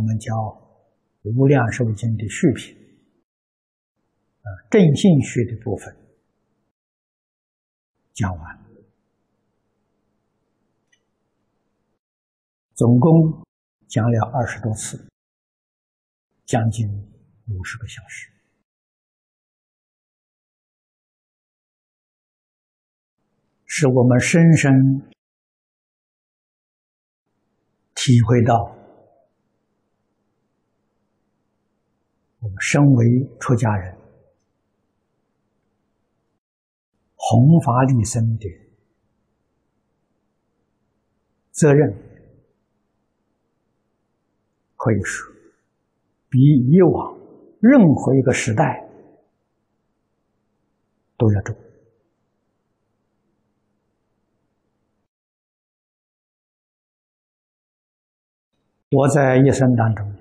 我们叫《无量寿经》的续品，啊，正信学的部分讲完，总共讲了二十多次，将近五十个小时，使我们深深体会到。我们身为出家人，弘法利生的责任，可以说比以往任何一个时代都要重。我在一生当中。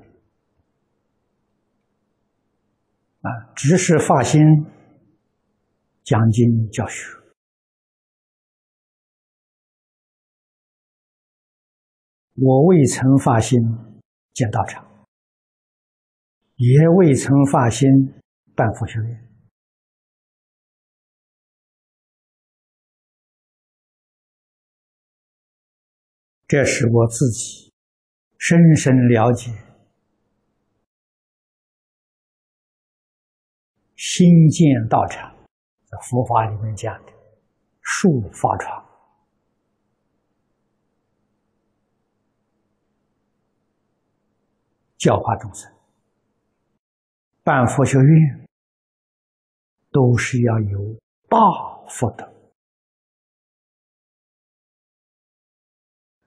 啊，只是发心讲经教学，我未曾发心建道场，也未曾发心办佛学院，这是我自己深深了解。新建道场，佛法里面讲的“树法床”，教化众生，办佛学院，都是要有大福德。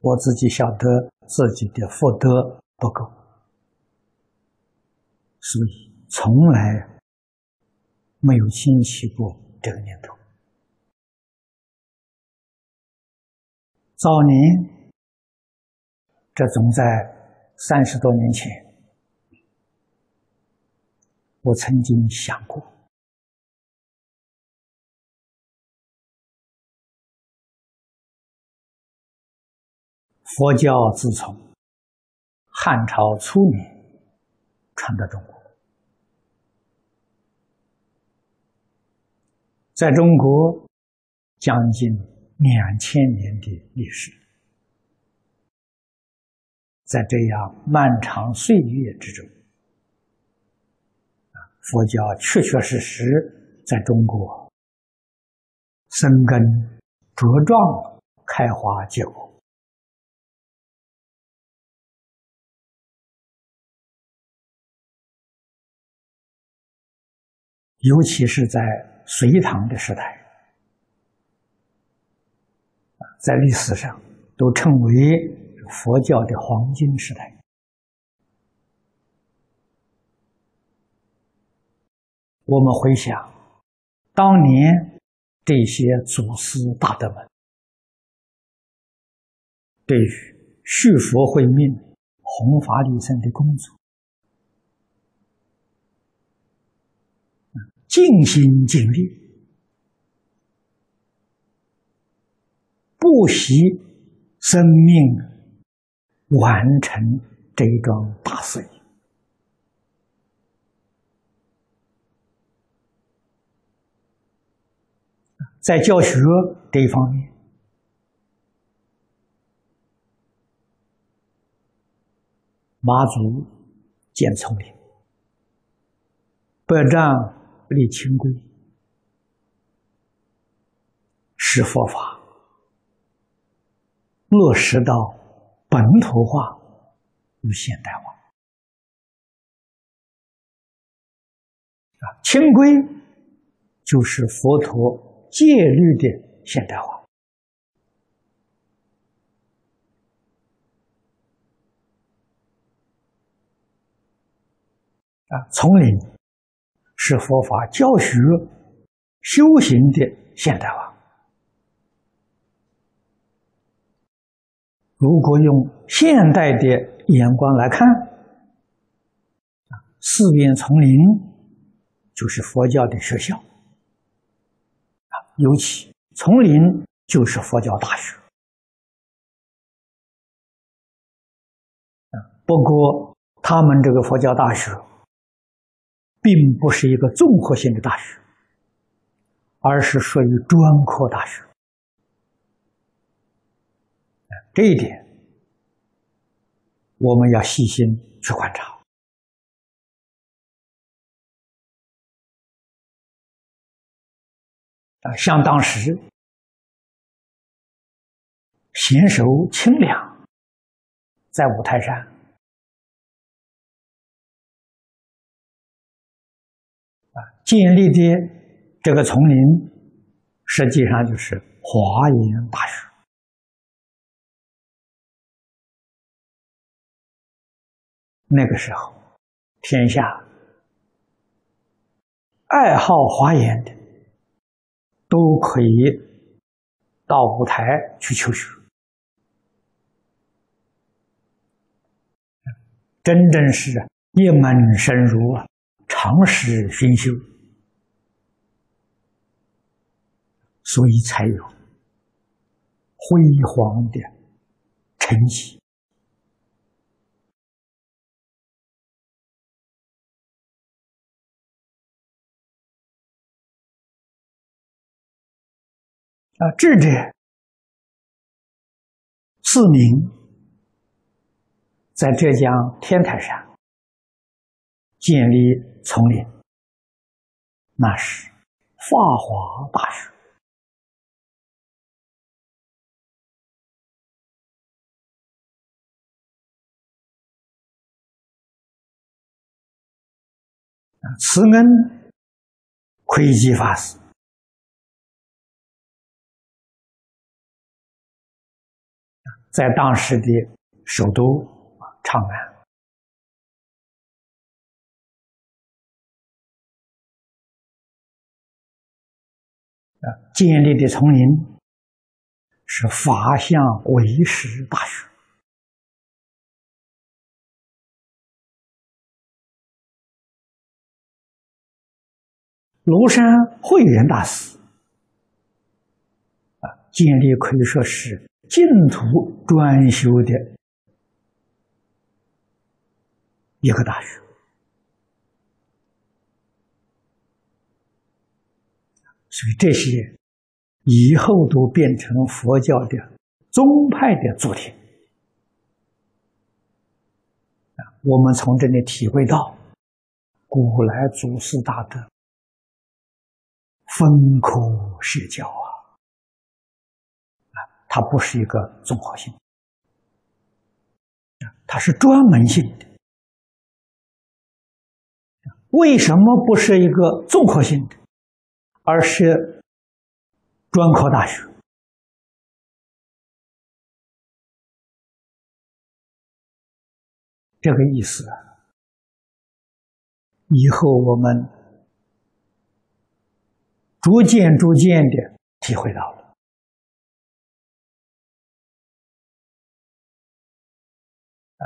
我自己晓得自己的福德不够，所以从来。没有兴起过这个念头。早年，这总在三十多年前，我曾经想过，佛教自从汉朝初年传到中国。在中国，将近两千年的历史，在这样漫长岁月之中，佛教确确实实在中国生根、茁壮、开花结果，尤其是在。隋唐的时代，在历史上都称为佛教的黄金时代。我们回想当年这些祖师大德们，对于续佛慧命、弘法利生的工作。尽心尽力，不惜生命完成这一桩大事业，在教学这一方面，马祖建丛林，百丈。立清规，使佛法落实到本土化与现代化。啊，清规就是佛陀戒律的现代化。啊，丛林。是佛法教学、修行的现代化。如果用现代的眼光来看，四边丛林就是佛教的学校，尤其丛林就是佛教大学。啊，不过他们这个佛教大学，并不是一个综合性的大学，而是属于专科大学。这一点，我们要细心去观察。啊，像当时贤首清凉在五台山建立的这个丛林，实际上就是华严大学。那个时候，天下爱好华严的。都可以到舞台去求学，真正是一门深入啊，长时熏修，所以才有辉煌的成绩。啊，智者四明在浙江天台山建立丛林，那是法华大学。慈恩窥基法师。在当时的首都长安，建立的丛林是法相唯识大学。庐山慧远大师啊，建立可以说是。净土专修的一个大学，所以这些以后都变成佛教的宗派的主题。我们从这里体会到古来祖师大德分科施教啊。它不是一个综合性，它是专门性的。为什么不是一个综合性的，而是专科大学？这个意思啊，以后我们逐渐、逐渐的体会到了啊。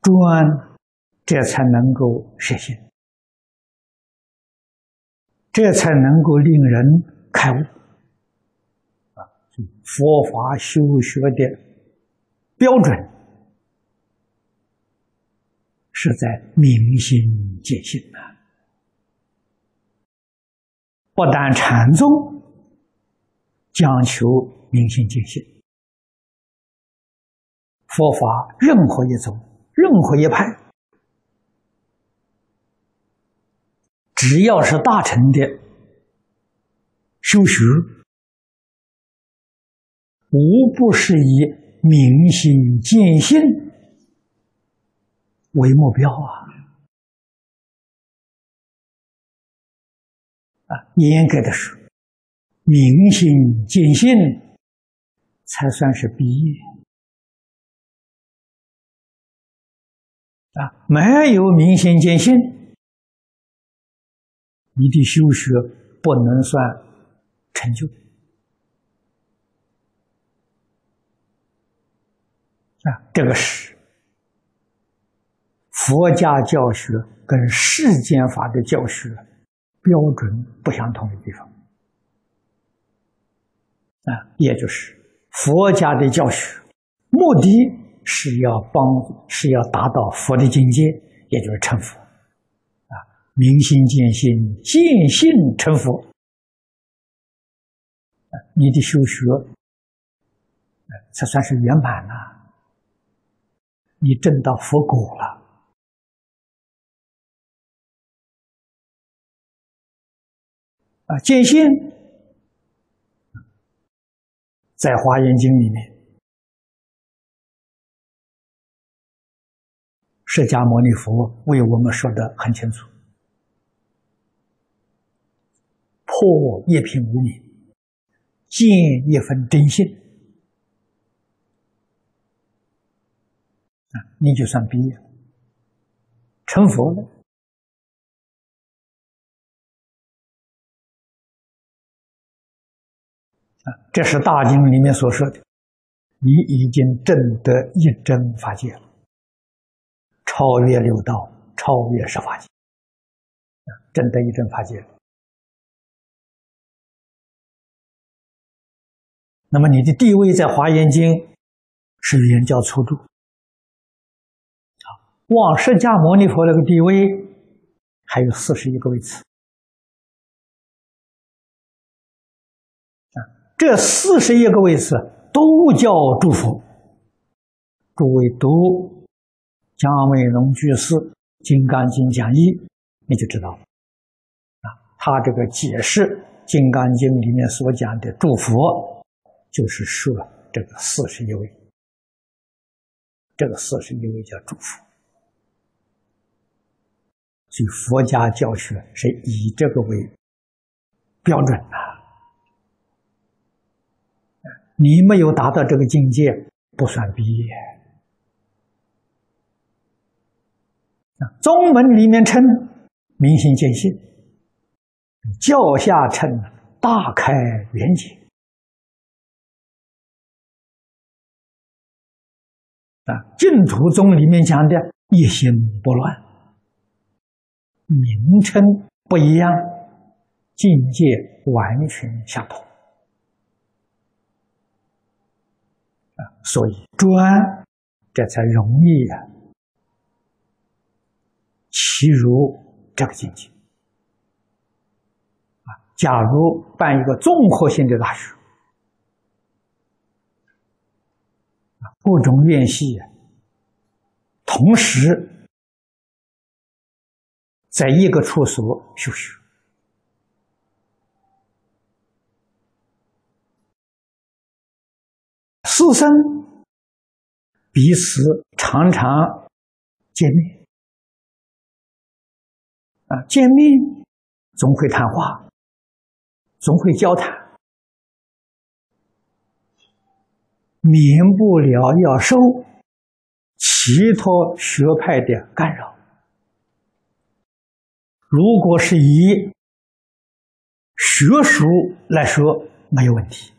专，这才能够实现，这才能够令人开悟。啊，佛法修学的标准是在明心见性不但禅宗讲求明心见性，佛法任何一种。任何一派，只要是大乘的修学，无不是以明心见性为目标啊！严格的说，明心见性才算是毕业。啊，没有明心见性，你的修学不能算成就。啊，这个是佛家教学跟世间法的教学标准不相同的地方。啊，也就是佛家的教学目的是要帮，是要达到佛的境界，也就是成佛啊！明心见性，见性成佛。你的修学，才算是圆满了，你证到佛果了。啊，见性，在《华严经》里面，释迦牟尼佛为我们说的很清楚：破一品无明。见一份真心啊，你就算毕业成佛了这是大经里面所说的，你已经证得一真法界了，超越六道，超越十法界。啊，证得一真法界了。那么你的地位在《华严经》是圆教初度，啊，往释迦牟尼佛那个地位还有四十一个位次，这四十一个位次都叫诸佛。诸位读姜维龙居士《金刚经》讲义，你就知道了，啊，他这个解释《金刚经》里面所讲的诸佛。就是说，这个四十一位，这个四十一位叫祝福，所以佛家教学是以这个为标准的。你没有达到这个境界，不算毕业。啊宗门里面称明心见性，教下称大开圆解。啊，净土宗里面讲的一心不乱，名称不一样，境界完全相同。啊，所以专这才容易啊，其如这个境界。啊，假如办一个综合性的大学。各种院系同时在一个处所修学，师生彼此常常见面啊，见面总会谈话，总会交谈。免不了要受其他学派的干扰。如果是以学术来说，没有问题；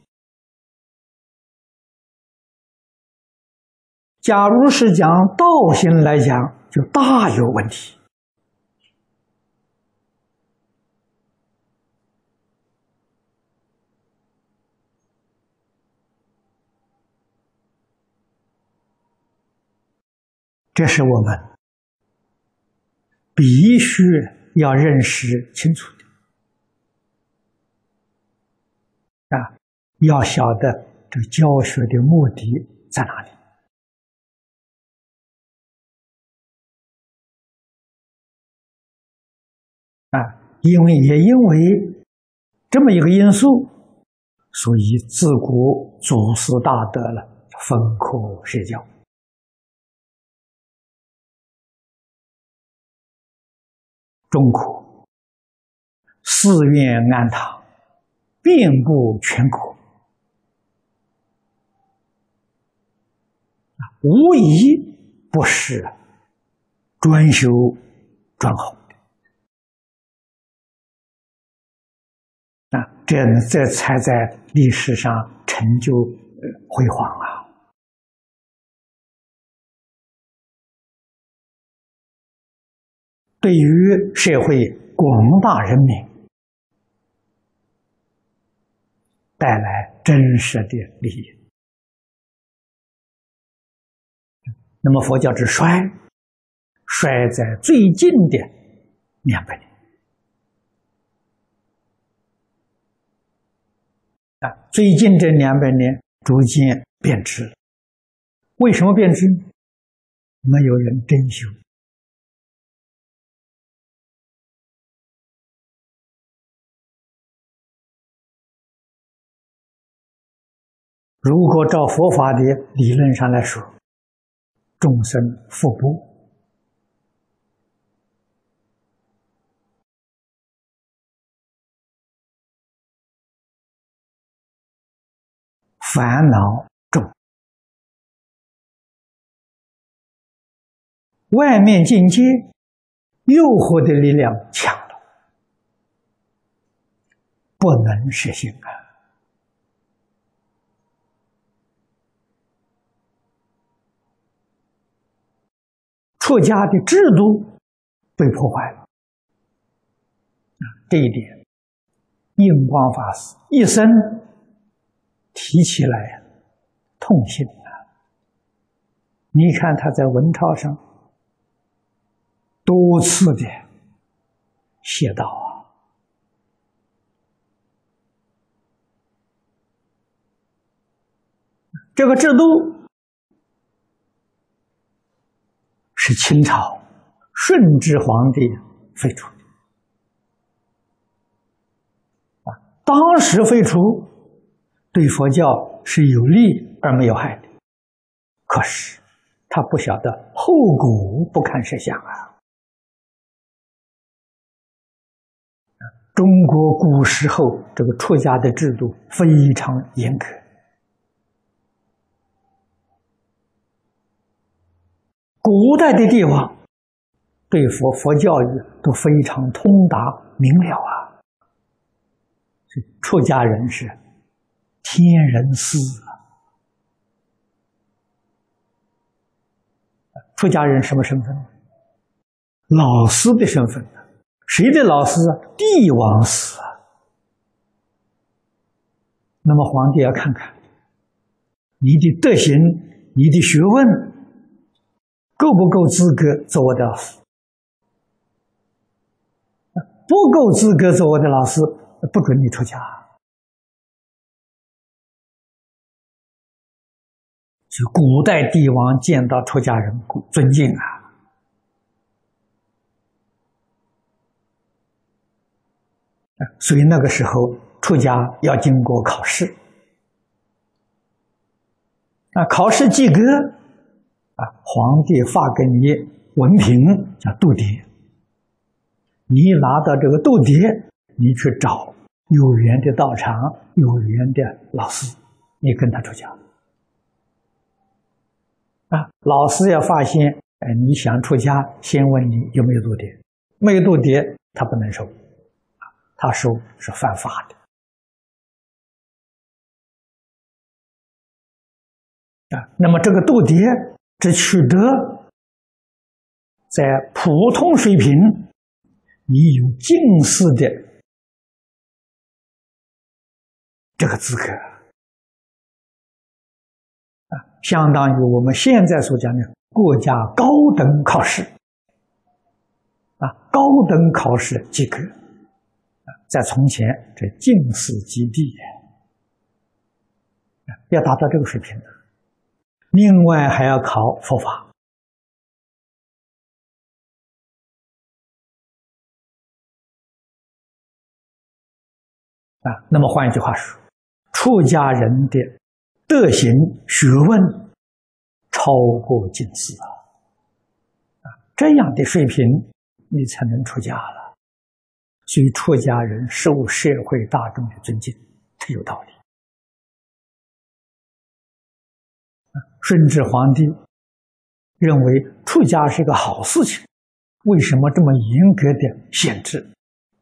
假如是讲道心来讲，就大有问题。这是我们必须要认识清楚的啊！要晓得这教学的目的在哪里啊？因为也因为这么一个因素，所以自古祖师大德了，分科学教。中国寺院庵堂遍布全国，无一不是专修专好这这才在历史上成就辉煌啊！对于社会广大人民带来真实的利益那么佛教之衰，衰在最近的两百年啊，最近这两百年逐渐变质了。为什么变质？没有人真修。如果照佛法的理论上来说，众生福薄，烦恼重，外面境界诱惑的力量强了，不能实行啊。出家的制度被破坏了，这一点，印光法师一生提起来痛心啊！你看他在文钞上多次的写道啊，这个制度。是清朝顺治皇帝废除的啊，当时废除对佛教是有利而没有害的，可是他不晓得后果不堪设想啊！中国古时候这个出家的制度非常严格。古代的帝王对佛佛教育都非常通达明了啊，出家人是天人师啊。出家人什么身份？老师的身份谁的老师？帝王师啊。那么皇帝要看看你的德行，你的学问。够不够资格做我的老师？不够资格做我的老师，不准你出家。古代帝王见到出家人，尊敬啊！所以那个时候出家要经过考试，啊，考试及格。啊！皇帝发给你文凭，叫度牒。你拿到这个度牒，你去找有缘的道场、有缘的老师，你跟他出家。啊，老师要发现，哎，你想出家，先问你有没有度牒，没有度牒，他不能收。啊，他收是犯法的。啊，那么这个度牒。只取得在普通水平，你有进士的这个资格，相当于我们现在所讲的国家高等考试啊，高等考试及格啊，在从前这进士及第要达到这个水平的。另外还要考佛法啊。那么换一句话说，出家人的德行学问超过进士啊，啊，这样的水平你才能出家了。所以出家人受社会大众的尊敬，这有道理。顺治皇帝认为出家是个好事情，为什么这么严格的限制？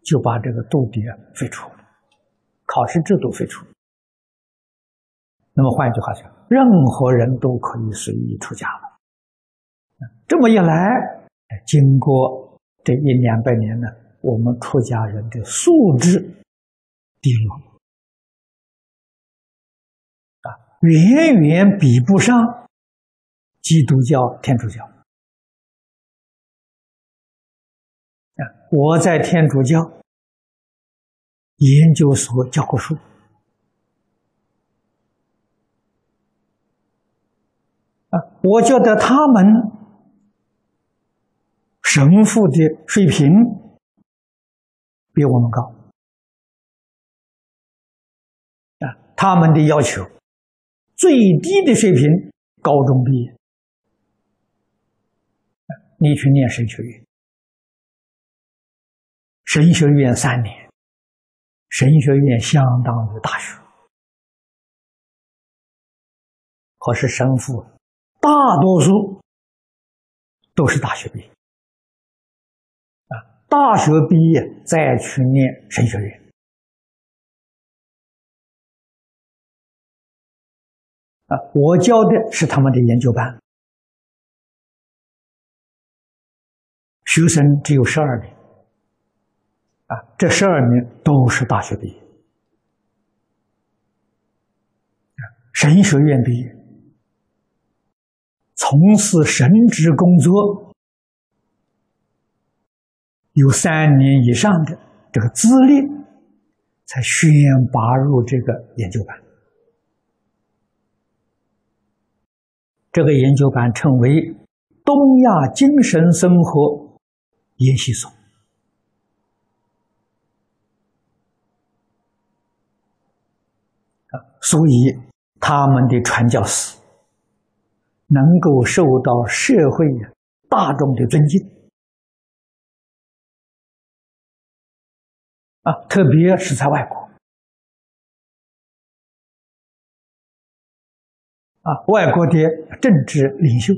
就把这个度牒废除了，考试制度废除了。那么换一句话说，任何人都可以随意出家了。这么一来，经过这一两百年呢，我们出家人的素质低落。远远比不上基督教、天主教。啊，我在天主教研究所教过书，啊，我觉得他们神父的水平比我们高，啊，他们的要求最低的水平高中毕业，你去念神学院。神学院三年，神学院相当于大学，可是神父大多数都是大学毕业啊，大学毕业再去念神学院啊。我教的是他们的研究班，学生只有十二名。啊，这十二名都是大学毕业，神学院毕业，从事神职工作有三年以上的这个资历，才选拔入这个研究班。这个研究班称为东亚精神生活研习所。所以，他们的传教士能够受到社会大众的尊敬。啊，特别是在外国。啊，外国的政治领袖、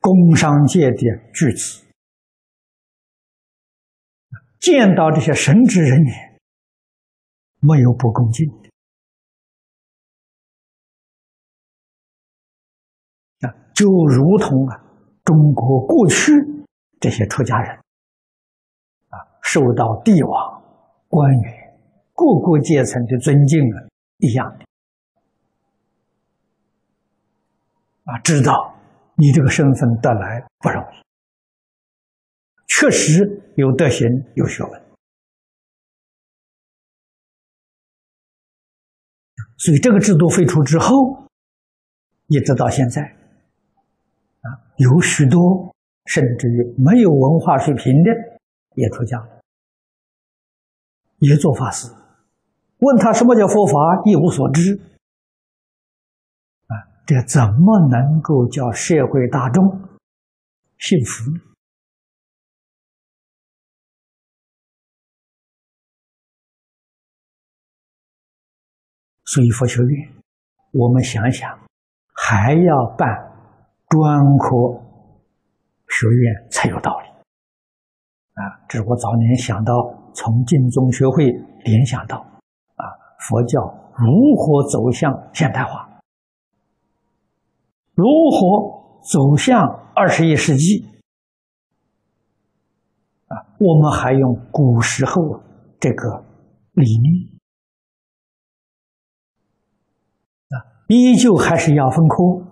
工商界的巨子。见到这些神职人员，没有不恭敬的。就如同啊，中国过去这些出家人啊，受到帝王、官员、各个阶层的尊敬啊一样的啊，知道你这个身份得来不容易。确实有德行，有学问，所以这个制度废除之后，一直到现在，有许多甚至于没有文化水平的也出家了，也做法师。问他什么叫佛法，一无所知，啊，这怎么能够叫社会大众信服呢？所以佛学院，我们想想，还要办专科学院才有道理。啊，这是我早年想到，从晋宗学会联想到，啊，佛教如何走向现代化，如何走向二十一世纪，啊，我们还用古时候这个理念啊。依旧还是要分科，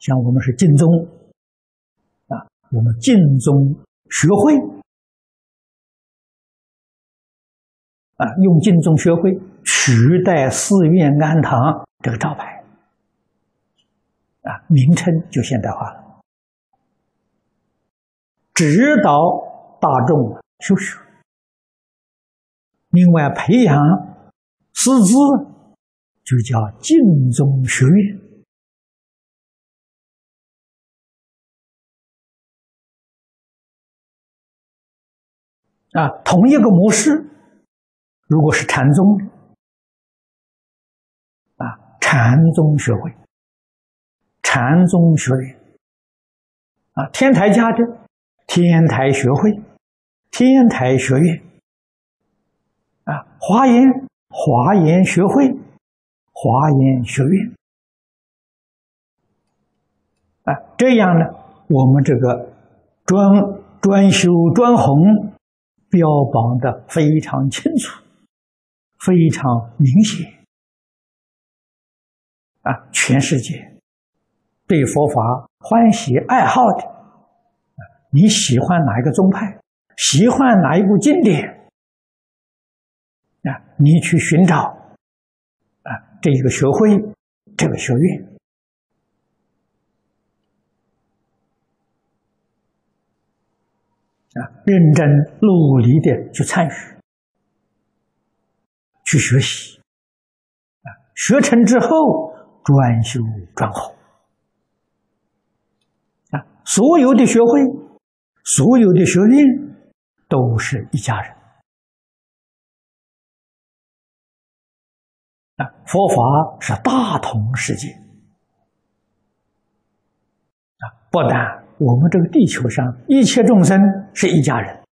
像我们是净宗啊，我们净宗学会啊，用净宗学会取代寺院庵堂这个招牌啊，名称就现代化了，指导大众修学，另外培养师资。就叫净宗学院啊，同一个模式，如果是禅宗啊，禅宗学会、禅宗学院啊，天台家的天台学会、天台学院。啊，华严华严学会。华严学院。啊，这样呢，我们这个专专修专弘标榜的非常清楚，非常明显。啊，全世界对佛法欢喜爱好的，你喜欢哪一个宗派，喜欢哪一部经典，啊，你去寻找，啊，这一个学会，这个学院，啊，认真努力的去参与，去学习，啊，学成之后。专修专好啊！所有的学会，所有的学院，都是一家人啊！佛法是大同世界啊！不但我们这个地球上一切众生是一家人，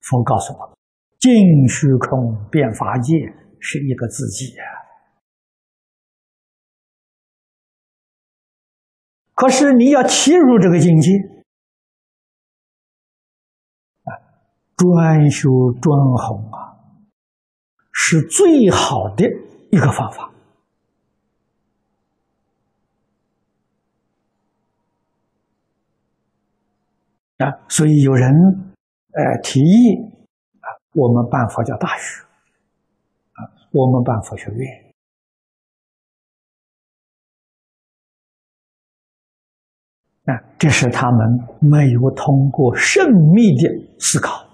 佛告诉我，尽虚空遍法界是一个自己呀。可是你要切入这个境界啊，专修专弘啊，是最好的一个方法啊。所以有人呃提议啊，我们办佛教大学啊，我们办佛学院。啊，这是他们没有通过慎密的思考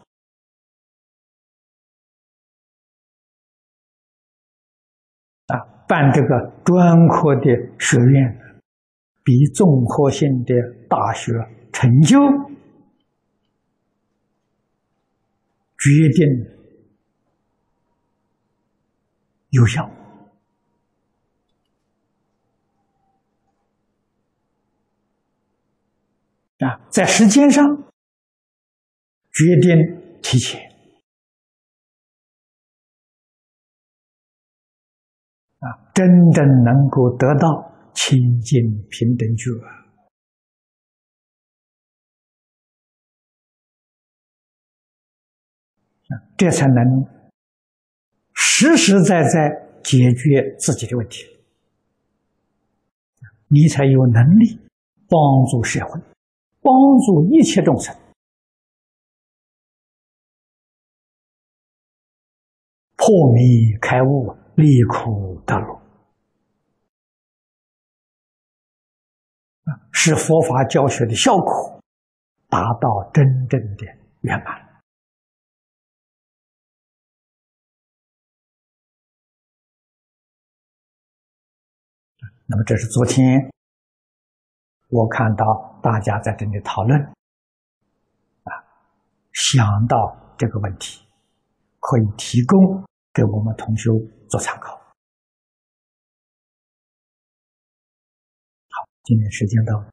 啊，办这个专科的学院，比综合性的大学成就决定有效。啊，在时间上决定提前啊，真正能够得到清净平等觉这才能实实在在解决自己的问题，你才有能力帮助社会。帮助一切众生破迷开悟、离苦得乐，使佛法教学的效果达到真正的圆满。那么，这是昨天。我看到大家在这里讨论，啊，想到这个问题，可以提供给我们同学做参考。好，今天时间到。